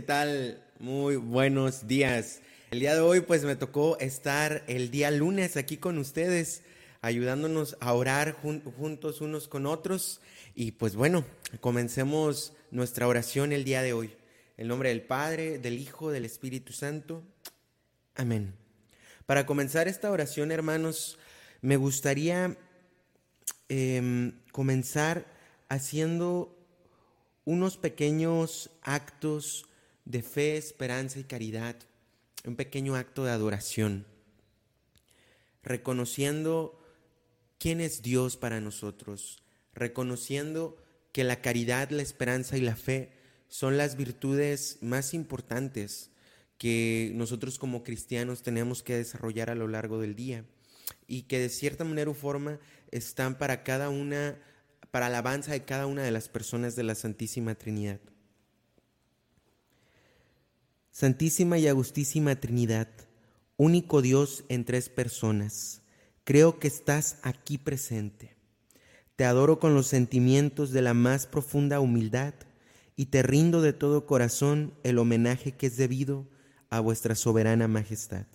¿qué tal? Muy buenos días. El día de hoy pues me tocó estar el día lunes aquí con ustedes, ayudándonos a orar juntos unos con otros. Y pues bueno, comencemos nuestra oración el día de hoy. En nombre del Padre, del Hijo, del Espíritu Santo. Amén. Para comenzar esta oración, hermanos, me gustaría em, comenzar haciendo unos pequeños actos de fe, esperanza y caridad, un pequeño acto de adoración, reconociendo quién es Dios para nosotros, reconociendo que la caridad, la esperanza y la fe son las virtudes más importantes que nosotros como cristianos tenemos que desarrollar a lo largo del día y que de cierta manera o forma están para cada una para alabanza de cada una de las personas de la Santísima Trinidad. Santísima y Agustísima Trinidad, único Dios en tres personas, creo que estás aquí presente. Te adoro con los sentimientos de la más profunda humildad y te rindo de todo corazón el homenaje que es debido a vuestra soberana majestad.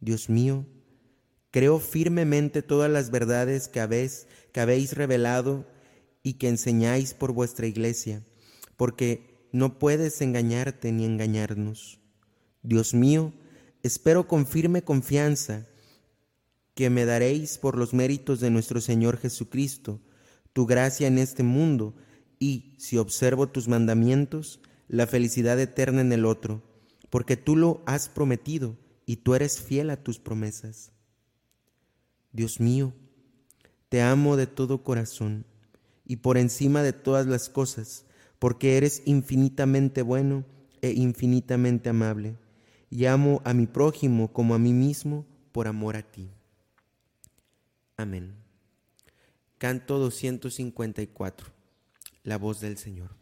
Dios mío, Creo firmemente todas las verdades que habéis, que habéis revelado y que enseñáis por vuestra iglesia, porque no puedes engañarte ni engañarnos. Dios mío, espero con firme confianza que me daréis por los méritos de nuestro Señor Jesucristo tu gracia en este mundo y, si observo tus mandamientos, la felicidad eterna en el otro, porque tú lo has prometido y tú eres fiel a tus promesas. Dios mío, te amo de todo corazón y por encima de todas las cosas, porque eres infinitamente bueno e infinitamente amable, y amo a mi prójimo como a mí mismo por amor a ti. Amén. Canto 254. La voz del Señor.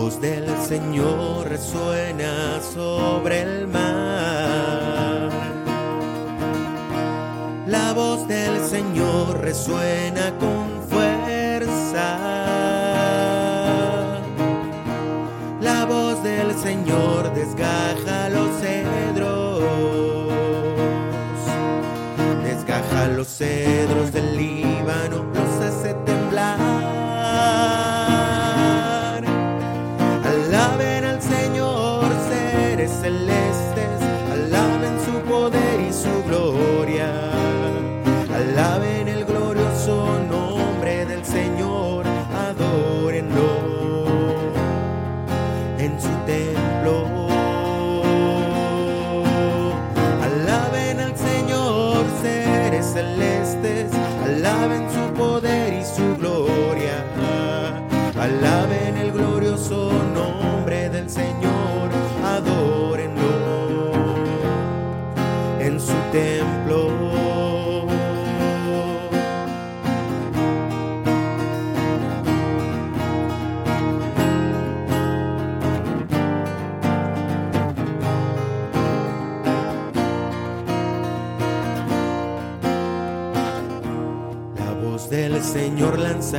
Del Señor resuena sobre el mar. La voz del Señor resuena con fuerza. La voz del Señor desgaja los cedros. Desgaja los cedros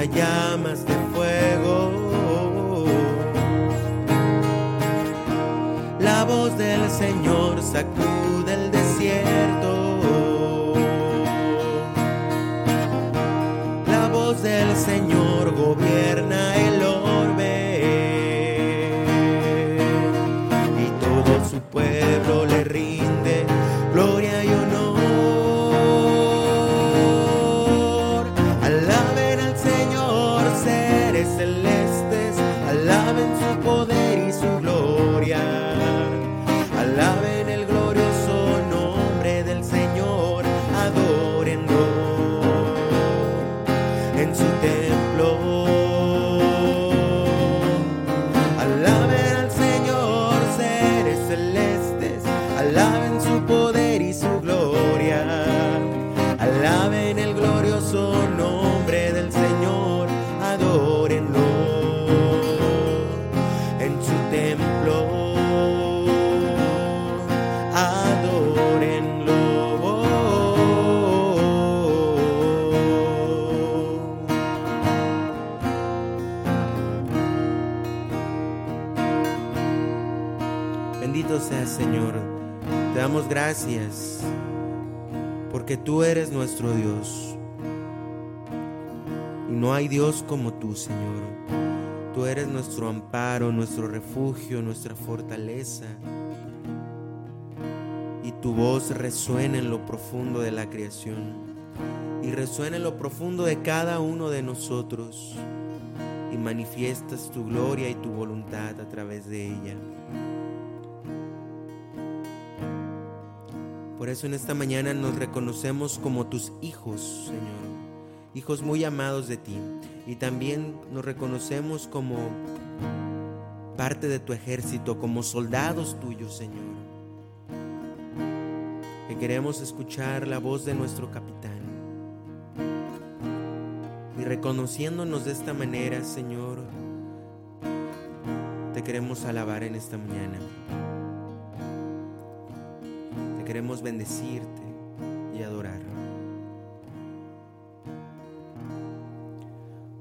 Llamas de fuego. La voz del Señor sacude el desierto. La voz del Señor Bendito sea Señor. Te damos gracias porque tú eres nuestro Dios. Y no hay Dios como tú, Señor. Tú eres nuestro amparo, nuestro refugio, nuestra fortaleza. Y tu voz resuena en lo profundo de la creación. Y resuena en lo profundo de cada uno de nosotros. Y manifiestas tu gloria y tu voluntad a través de ella. Por eso en esta mañana nos reconocemos como tus hijos, Señor, hijos muy amados de ti. Y también nos reconocemos como parte de tu ejército, como soldados tuyos, Señor. Que queremos escuchar la voz de nuestro capitán. Y reconociéndonos de esta manera, Señor, te queremos alabar en esta mañana queremos bendecirte y adorar.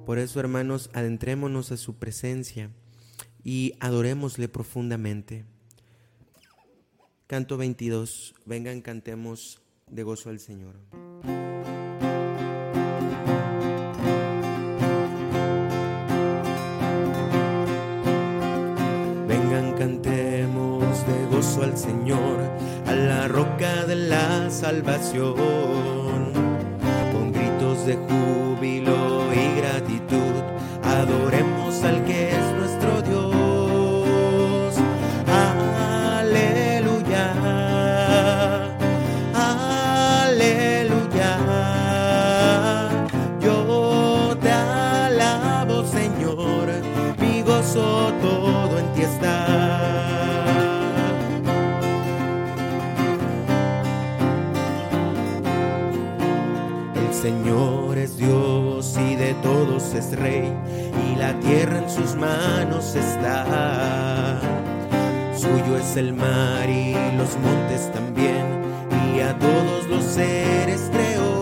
Por eso, hermanos, adentrémonos a su presencia y adorémosle profundamente. Canto 22. Vengan, cantemos de gozo al Señor. Vengan, cantemos de gozo al Señor de la salvación, con gritos de júbilo y gratitud, adoremos al que es Rey, y la tierra en sus manos está. Suyo es el mar y los montes también, y a todos los seres creó.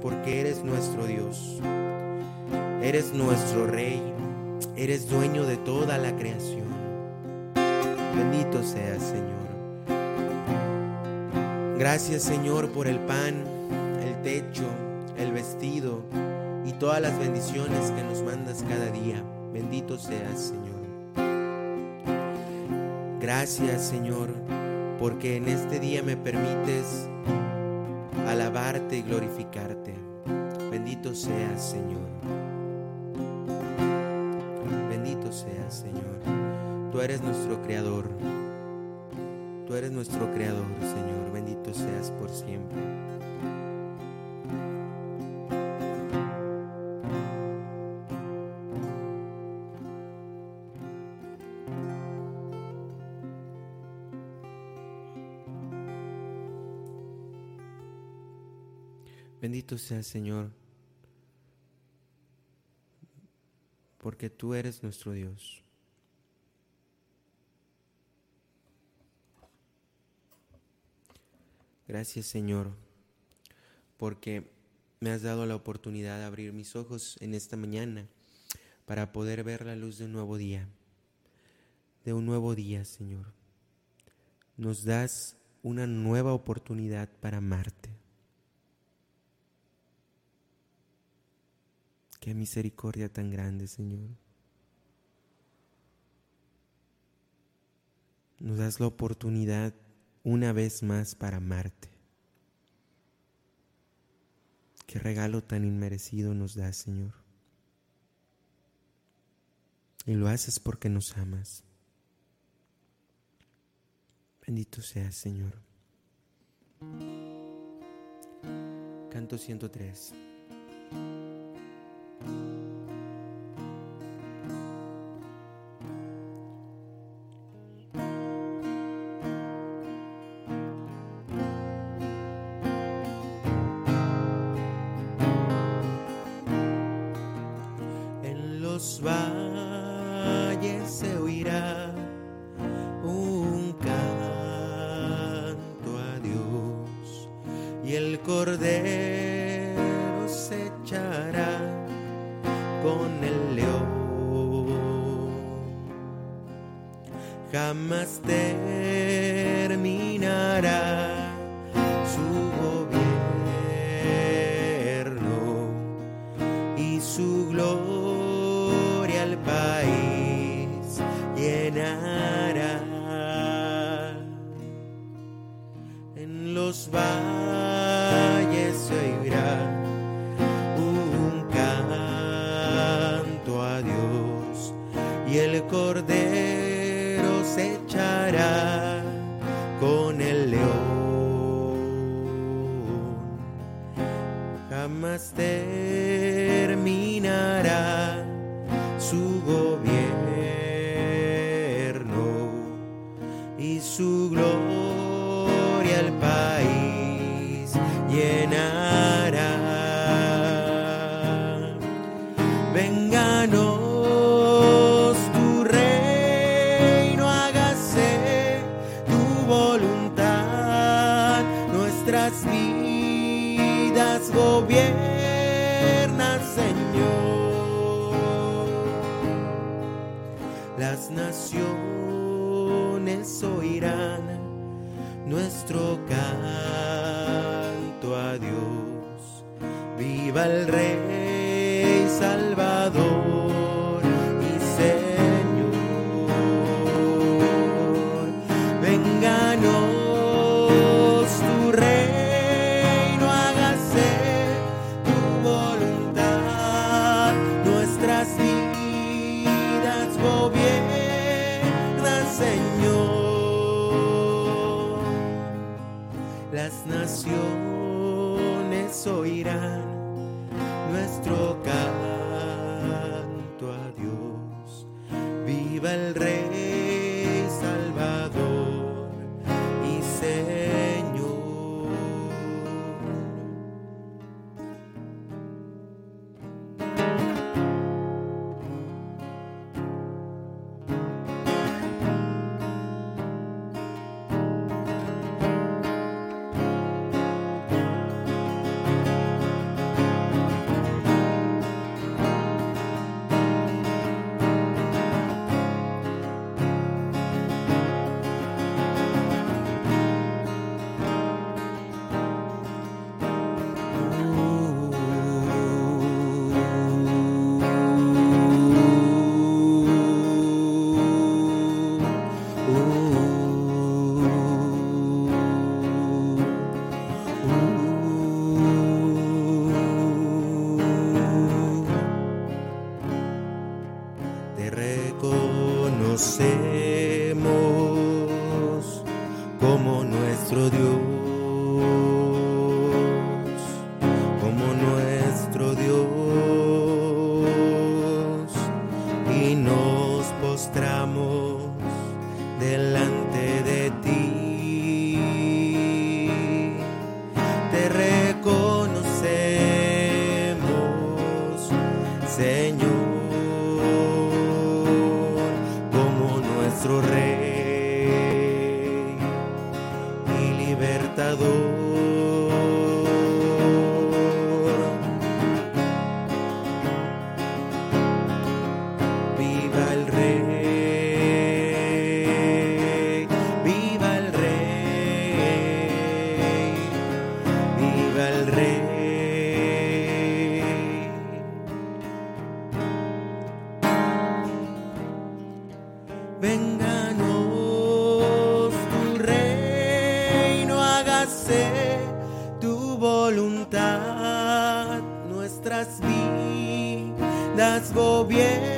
Porque eres nuestro Dios. Eres nuestro Rey. Eres dueño de toda la creación. Bendito seas, Señor. Gracias, Señor, por el pan, el techo, el vestido y todas las bendiciones que nos mandas cada día. Bendito seas, Señor. Gracias, Señor, porque en este día me permites alabarte y glorificarte. Bendito seas, Señor. Bendito seas, Señor. Tú eres nuestro creador. Tú eres nuestro creador, Señor. Bendito seas por siempre. Bendito sea Señor, porque tú eres nuestro Dios. Gracias Señor, porque me has dado la oportunidad de abrir mis ojos en esta mañana para poder ver la luz de un nuevo día, de un nuevo día Señor. Nos das una nueva oportunidad para amarte. Qué misericordia tan grande, Señor. Nos das la oportunidad una vez más para amarte. Qué regalo tan inmerecido nos das, Señor. Y lo haces porque nos amas. Bendito seas, Señor. Canto 103. jamás terminará su gozo. las naciones oirán nuestro canto. Vénganos tu reino, hágase tu voluntad, nuestras vidas gobiernan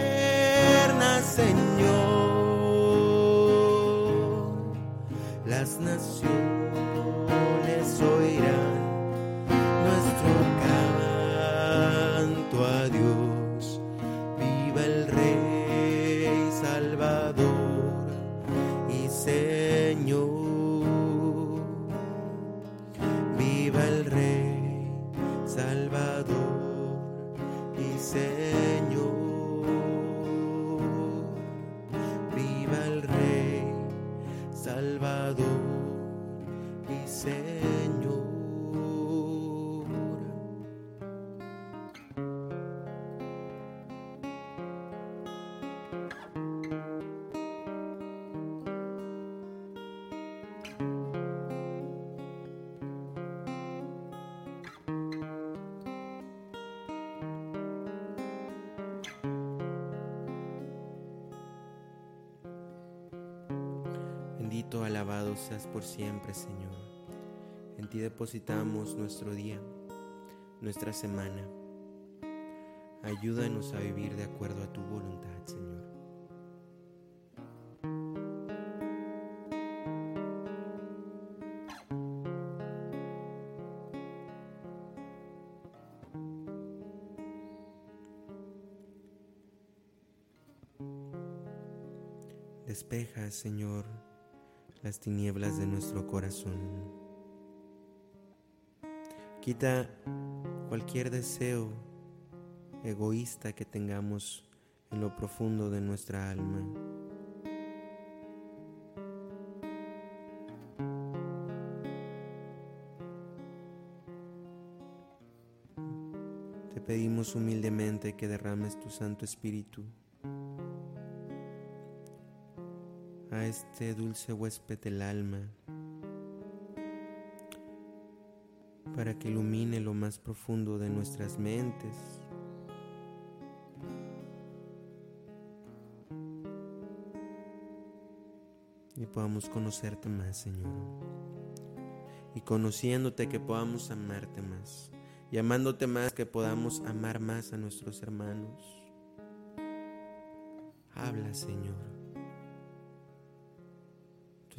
Alabado seas por siempre, Señor. En ti depositamos nuestro día, nuestra semana. Ayúdanos a vivir de acuerdo a tu voluntad, Señor. Despeja, Señor, las tinieblas de nuestro corazón. Quita cualquier deseo egoísta que tengamos en lo profundo de nuestra alma. Te pedimos humildemente que derrames tu Santo Espíritu a este dulce huésped del alma para que ilumine lo más profundo de nuestras mentes. Y podamos conocerte más, Señor. Y conociéndote que podamos amarte más. Y amándote más que podamos amar más a nuestros hermanos. Habla, Señor.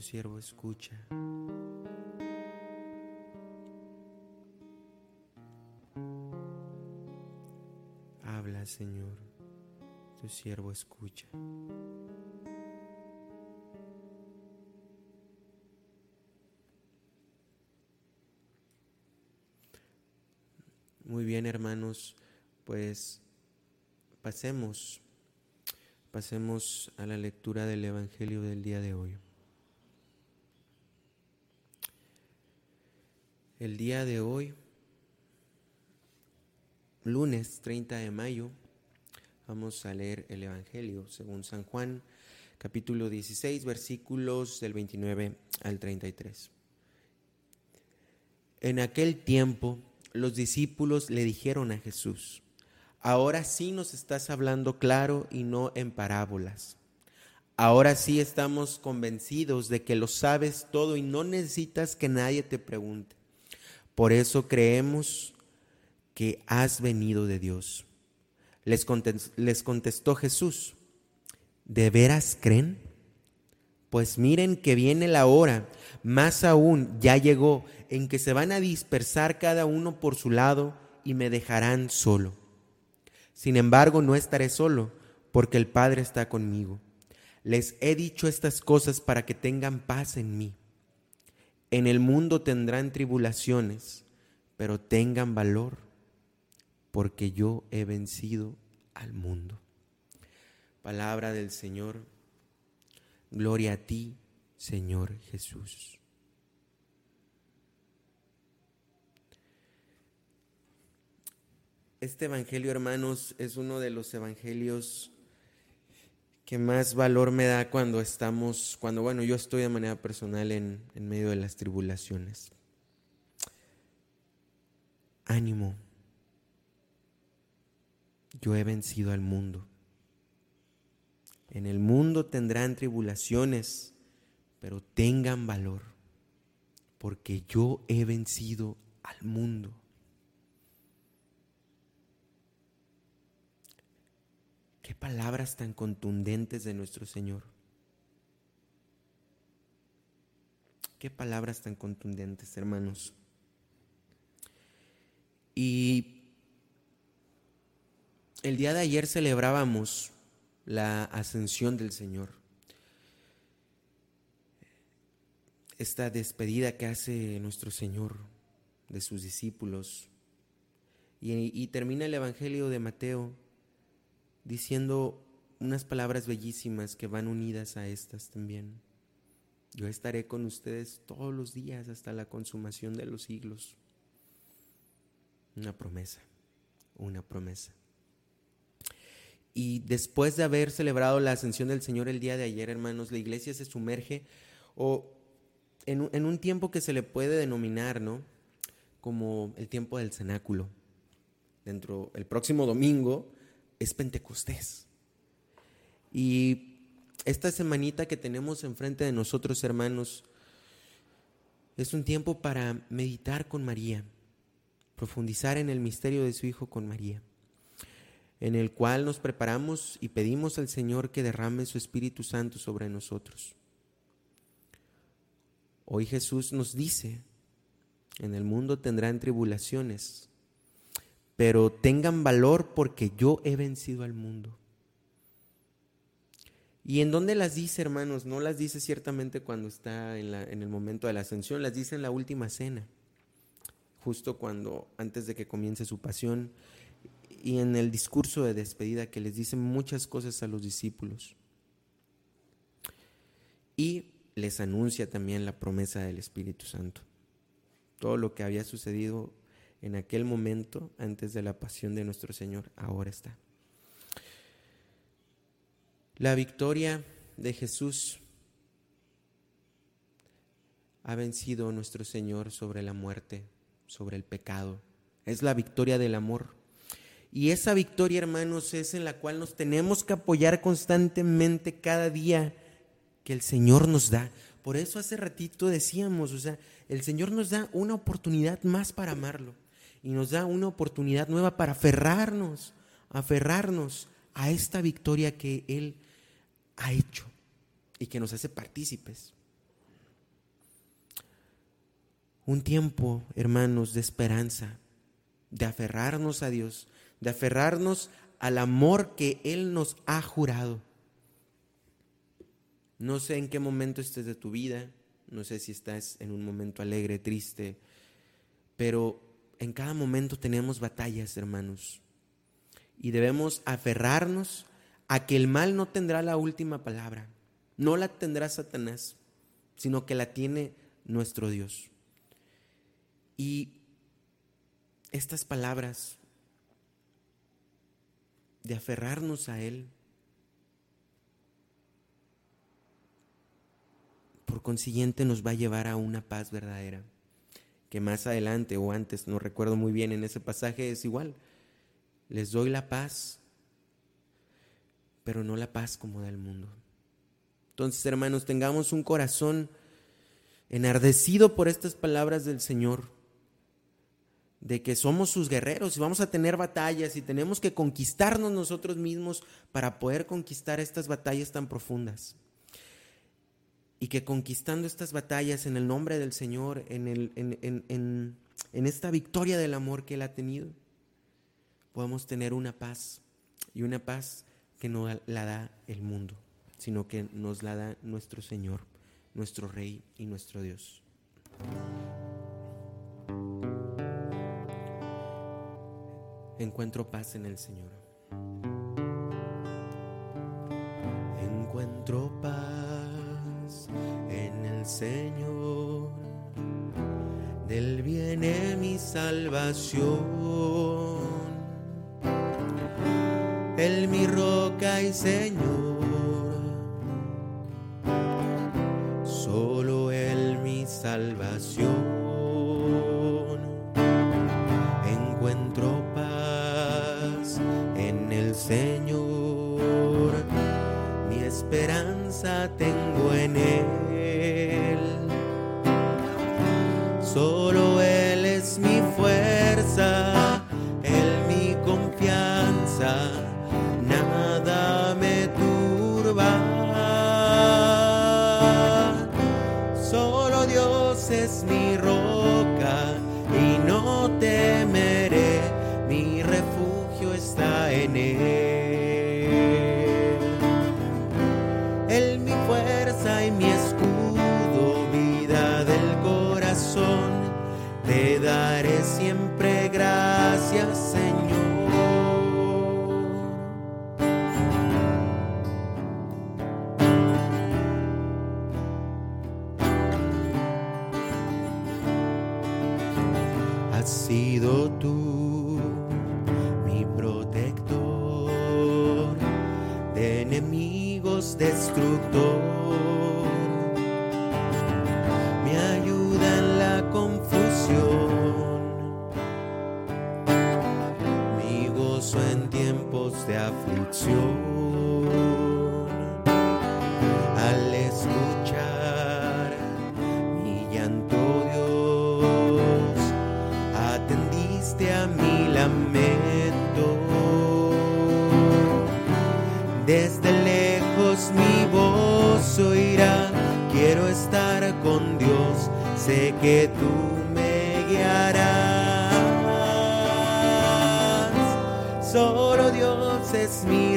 Tu siervo escucha. Habla, Señor. Tu siervo escucha. Muy bien, hermanos, pues pasemos, pasemos a la lectura del Evangelio del día de hoy. El día de hoy, lunes 30 de mayo, vamos a leer el Evangelio según San Juan, capítulo 16, versículos del 29 al 33. En aquel tiempo, los discípulos le dijeron a Jesús, ahora sí nos estás hablando claro y no en parábolas. Ahora sí estamos convencidos de que lo sabes todo y no necesitas que nadie te pregunte. Por eso creemos que has venido de Dios. Les contestó, Jesús, ¿de veras creen? Pues miren que viene la hora, más aún ya llegó, en que se van a dispersar cada uno por su lado y me dejarán solo. Sin embargo, no estaré solo, porque el Padre está conmigo. Les he dicho estas cosas para que tengan paz en mí. En el mundo tendrán tribulaciones, pero tengan valor, porque yo he vencido al mundo. Palabra del Señor. Gloria a ti, Señor Jesús. Este Evangelio, hermanos, es uno de los Evangelios que más valor me da cuando estamos, cuando, bueno, yo estoy de manera personal en, en medio de las tribulaciones. Ánimo. Yo he vencido al mundo. En el mundo tendrán tribulaciones, pero tengan valor, porque yo he vencido al mundo. Qué palabras tan contundentes de nuestro Señor. Qué palabras tan contundentes, hermanos. Y el día de ayer celebrábamos la ascensión del Señor. Esta despedida que hace nuestro Señor de sus discípulos. Y, termina el Evangelio de Mateo diciendo unas palabras bellísimas que van unidas a estas también. Yo estaré con ustedes todos los días hasta la consumación de los siglos. Una promesa, una promesa. Y después de haber celebrado la ascensión del Señor el día de ayer, hermanos, la iglesia se sumerge o en, en un tiempo que se le puede denominar, ¿no? Como el tiempo del cenáculo. Dentro, el próximo domingo es Pentecostés. Y esta semanita que tenemos enfrente de nosotros, hermanos, es un tiempo para meditar con María, profundizar en el misterio de su Hijo con María, en el cual nos preparamos y pedimos al Señor que derrame su Espíritu Santo sobre nosotros. Hoy Jesús nos dice, en el mundo tendrán tribulaciones, pero tengan valor porque yo he vencido al mundo. ¿Y en dónde las dice, hermanos? No las dice ciertamente cuando está en, el momento de la ascensión, las dice en la última cena, justo cuando, antes de que comience su pasión, y en el discurso de despedida que les dice muchas cosas a los discípulos. Y les anuncia también la promesa del Espíritu Santo. Todo lo que había sucedido en aquel momento, antes de la pasión de nuestro Señor, ahora está. La victoria de Jesús ha vencido nuestro Señor sobre la muerte, sobre el pecado. Es la victoria del amor. Y esa victoria, hermanos, es en la cual nos tenemos que apoyar constantemente cada día que el Señor nos da. Por eso hace ratito decíamos, o sea, el Señor nos da una oportunidad más para amarlo y nos da una oportunidad nueva para aferrarnos, aferrarnos a esta victoria que Él ha hecho y que nos hace partícipes. Un tiempo, hermanos, de esperanza, de aferrarnos a Dios, de aferrarnos al amor que Él nos ha jurado. No sé en qué momento estés de tu vida, no sé si estás en un momento alegre, triste, pero en cada momento tenemos batallas, hermanos. Y debemos aferrarnos a que el mal no tendrá la última palabra, no la tendrá Satanás, sino que la tiene nuestro Dios. Y estas palabras de aferrarnos a Él, por consiguiente nos va a llevar a una paz verdadera, que más adelante o antes, no recuerdo muy bien en ese pasaje, es igual. Les doy la paz pero no la paz como del mundo. Entonces, hermanos, tengamos un corazón enardecido por estas palabras del Señor, de que somos sus guerreros y vamos a tener batallas y tenemos que conquistarnos nosotros mismos para poder conquistar estas batallas tan profundas. Y que conquistando estas batallas en el nombre del Señor, en, el, en, en, en esta victoria del amor que Él ha tenido, podemos tener una paz y una paz que no la da el mundo, sino que nos la da nuestro Señor, nuestro Rey y nuestro Dios. Encuentro paz en el Señor. Encuentro paz Señor. Del viene mi salvación él mi roca y Señor, solo Él mi salvación. Dios es mi roca y no temeré, mi refugio está en Él. Desde lejos mi voz oirá, quiero estar con Dios, sé que tú me guiarás. Solo Dios es mi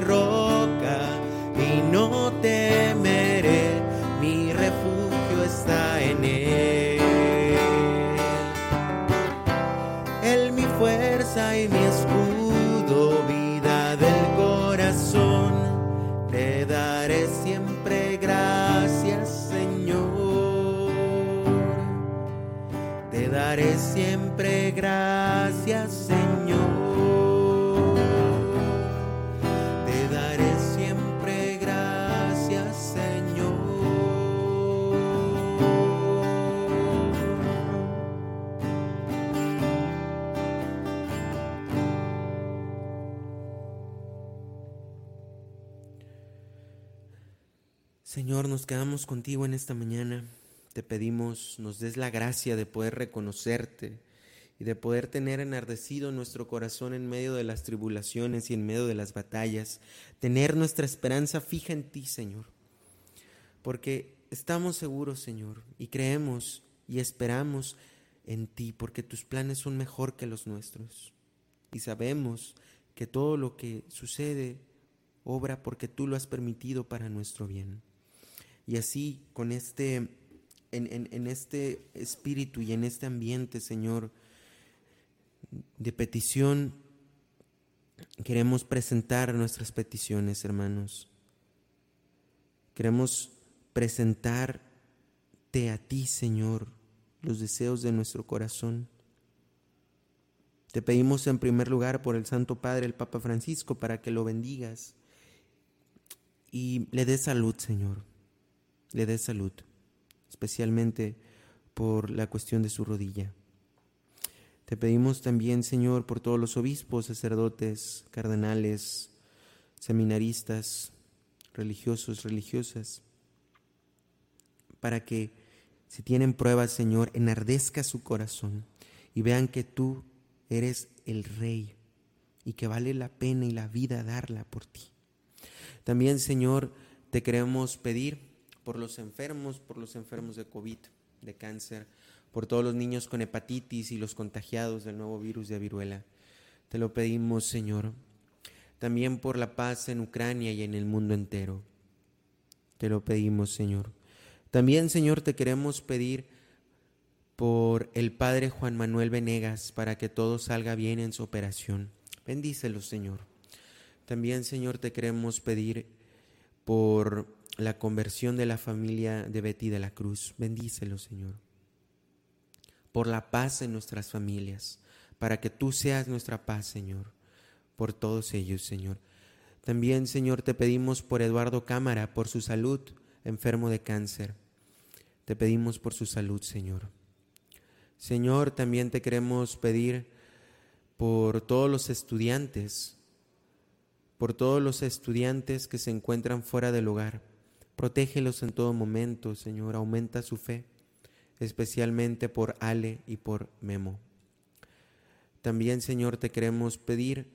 Señor, nos quedamos contigo en esta mañana. Te pedimos nos des la gracia de poder reconocerte y de poder tener enardecido nuestro corazón en medio de las tribulaciones y en medio de las batallas, tener nuestra esperanza fija en ti, Señor. Porque estamos seguros, Señor, y creemos y esperamos en ti, porque tus planes son mejor que los nuestros. Y sabemos que todo lo que sucede obra porque tú lo has permitido para nuestro bien. Y así, con este, en, en, este espíritu y en este ambiente, Señor, de petición, queremos presentar nuestras peticiones, hermanos. Queremos presentarte a ti, Señor, los deseos de nuestro corazón. Te pedimos en primer lugar por el Santo Padre, el Papa Francisco, para que lo bendigas y le des salud, Señor. Le des salud, especialmente por la cuestión de su rodilla. Te pedimos también, Señor, por todos los obispos, sacerdotes, cardenales, seminaristas, religiosos, religiosas, para que si tienen pruebas, Señor, enardezca su corazón y vean que tú eres el Rey y que vale la pena y la vida darla por ti. También, Señor, te queremos pedir por los enfermos, por los enfermos de COVID, de cáncer, por todos los niños con hepatitis y los contagiados del nuevo virus de viruela. Te lo pedimos, Señor. También por la paz en Ucrania y en el mundo entero. Te lo pedimos, Señor. También, Señor, te queremos pedir por el Padre Juan Manuel Venegas para que todo salga bien en su operación. Bendícelo, Señor. También, Señor, te queremos pedir por la conversión de la familia de Betty de la Cruz. Bendícelo, Señor. Por la paz en nuestras familias, para que tú seas nuestra paz, Señor. Por todos ellos, Señor. También, Señor, te pedimos por Eduardo Cámara, por su salud, enfermo de cáncer. Te pedimos por su salud, Señor. Señor, también te queremos pedir por todos los estudiantes, por todos los estudiantes que se encuentran fuera del hogar. Protégelos en todo momento, Señor. Aumenta su fe, especialmente por Ale y por Memo. También, Señor, te queremos pedir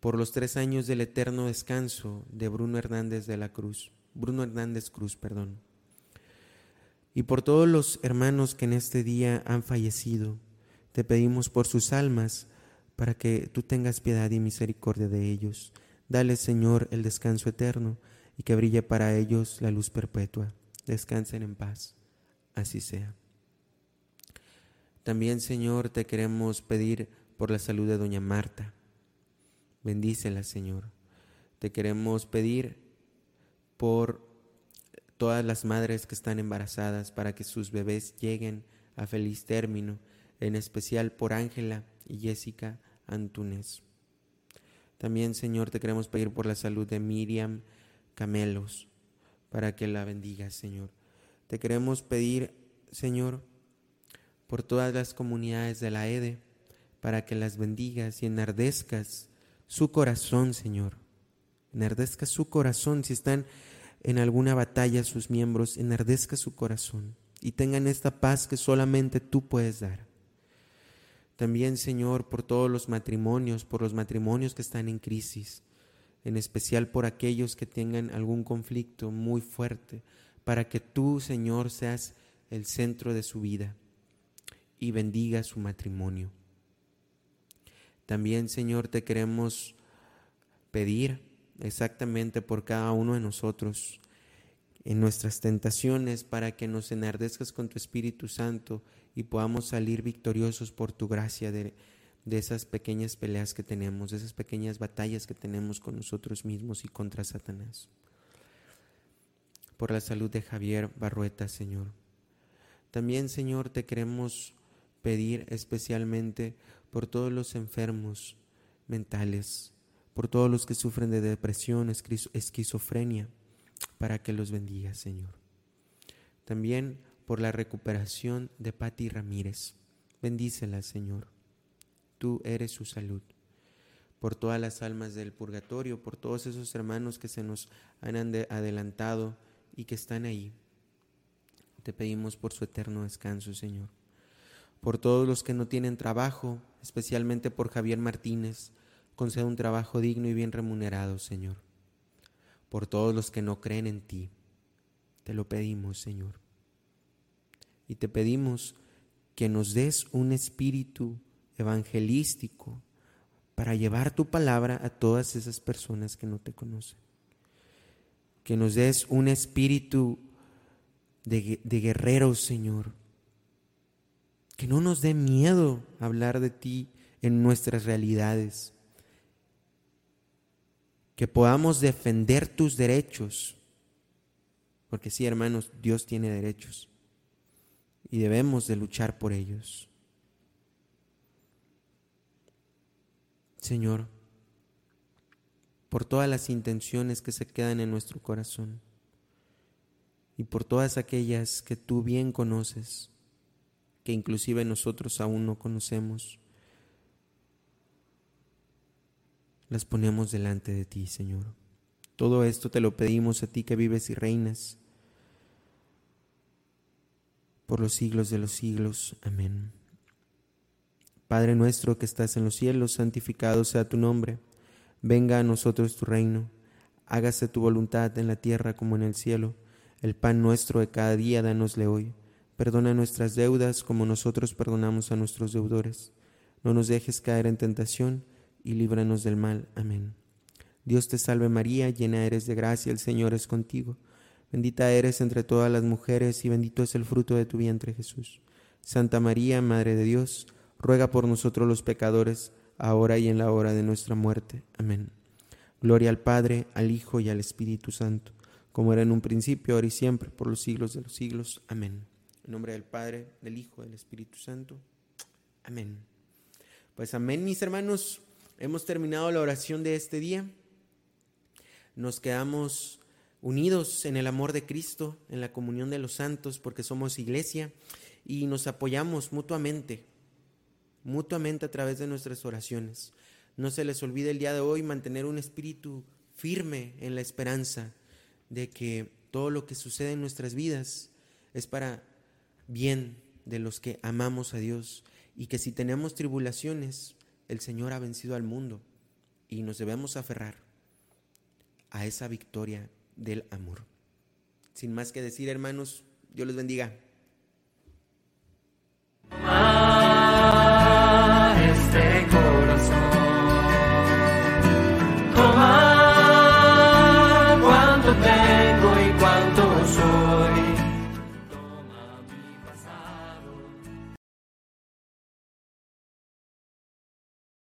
por los tres años del eterno descanso de Bruno Hernández de la Cruz. Bruno Hernández Cruz, perdón. Y por todos los hermanos que en este día han fallecido, te pedimos por sus almas, para que tú tengas piedad y misericordia de ellos. Dale, Señor, el descanso eterno y que brille para ellos la luz perpetua. Descansen en paz. Así sea. También, Señor, te queremos pedir por la salud de doña Marta. Bendícela, Señor. Te queremos pedir por todas las madres que están embarazadas para que sus bebés lleguen a feliz término, en especial por Ángela y Jessica Antunes. También, Señor, te queremos pedir por la salud de Miriam Camelos, para que la bendiga, Señor. Te queremos pedir, Señor, por todas las comunidades de la EDE, para que las bendigas y enardezcas su corazón, Señor. Enardezca su corazón. Si están en alguna batalla sus miembros, enardezca su corazón y tengan esta paz que solamente tú puedes dar. También, Señor, por todos los matrimonios, por los matrimonios que están en crisis, en especial por aquellos que tengan algún conflicto muy fuerte, para que tú, Señor, seas el centro de su vida y bendiga su matrimonio. También, Señor, te queremos pedir exactamente por cada uno de nosotros en nuestras tentaciones para que nos enardezcas con tu Espíritu Santo y podamos salir victoriosos por tu gracia de esas pequeñas peleas que tenemos, de esas pequeñas batallas que tenemos con nosotros mismos y contra Satanás. Por la salud de Javier Barrueta, Señor. También, Señor, te queremos pedir especialmente por todos los enfermos mentales, por todos los que sufren de depresión, esquizofrenia, para que los bendiga, Señor. También por la recuperación de Patti Ramírez. Bendícela, Señor. Tú eres su salud. Por todas las almas del purgatorio, por todos esos hermanos que se nos han adelantado y que están ahí. Te pedimos por su eterno descanso, Señor. Por todos los que no tienen trabajo, especialmente por Javier Martínez, conceda un trabajo digno y bien remunerado, Señor. Por todos los que no creen en ti, te lo pedimos, Señor y te pedimos que nos des un espíritu evangelístico para llevar tu palabra a todas esas personas que no te conocen. Que nos des un espíritu de, de guerreros, Señor. Que no nos dé miedo hablar de ti en nuestras realidades. Que podamos defender tus derechos. Porque sí, hermanos, Dios tiene derechos y debemos de luchar por ellos. Señor, por todas las intenciones que se quedan en nuestro corazón y por todas aquellas que tú bien conoces, que inclusive nosotros aún no conocemos, las ponemos delante de ti, Señor. Todo esto te lo pedimos a ti que vives y reinas por los siglos de los siglos. Amén. Padre nuestro que estás en los cielos, santificado sea tu nombre. Venga a nosotros tu reino. Hágase tu voluntad en la tierra como en el cielo. El pan nuestro de cada día, danosle hoy. Perdona nuestras deudas como nosotros perdonamos a nuestros deudores. No nos dejes caer en tentación y líbranos del mal. Amén. Dios te salve María, llena eres de gracia, el Señor es contigo. Bendita eres entre todas las mujeres y bendito es el fruto de tu vientre Jesús. Santa María, Madre de Dios, ruega por nosotros los pecadores, ahora y en la hora de nuestra muerte. Amén. Gloria al Padre, al Hijo y al Espíritu Santo, como era en un principio, ahora y siempre, por los siglos de los siglos. Amén. En nombre del Padre, del Hijo del Espíritu Santo. Amén. Pues amén, mis hermanos. Hemos terminado la oración de este día. Nos quedamos unidos en el amor de Cristo, en la comunión de los santos, porque somos iglesia y nos apoyamos mutuamente, mutuamente a través de nuestras oraciones. No se les olvide el día de hoy mantener un espíritu firme en la esperanza de que todo lo que sucede en nuestras vidas es para bien de los que amamos a Dios y que si tenemos tribulaciones, el Señor ha vencido al mundo y nos debemos aferrar a esa victoria del amor. Sin más que decir, hermanos, Dios les bendiga.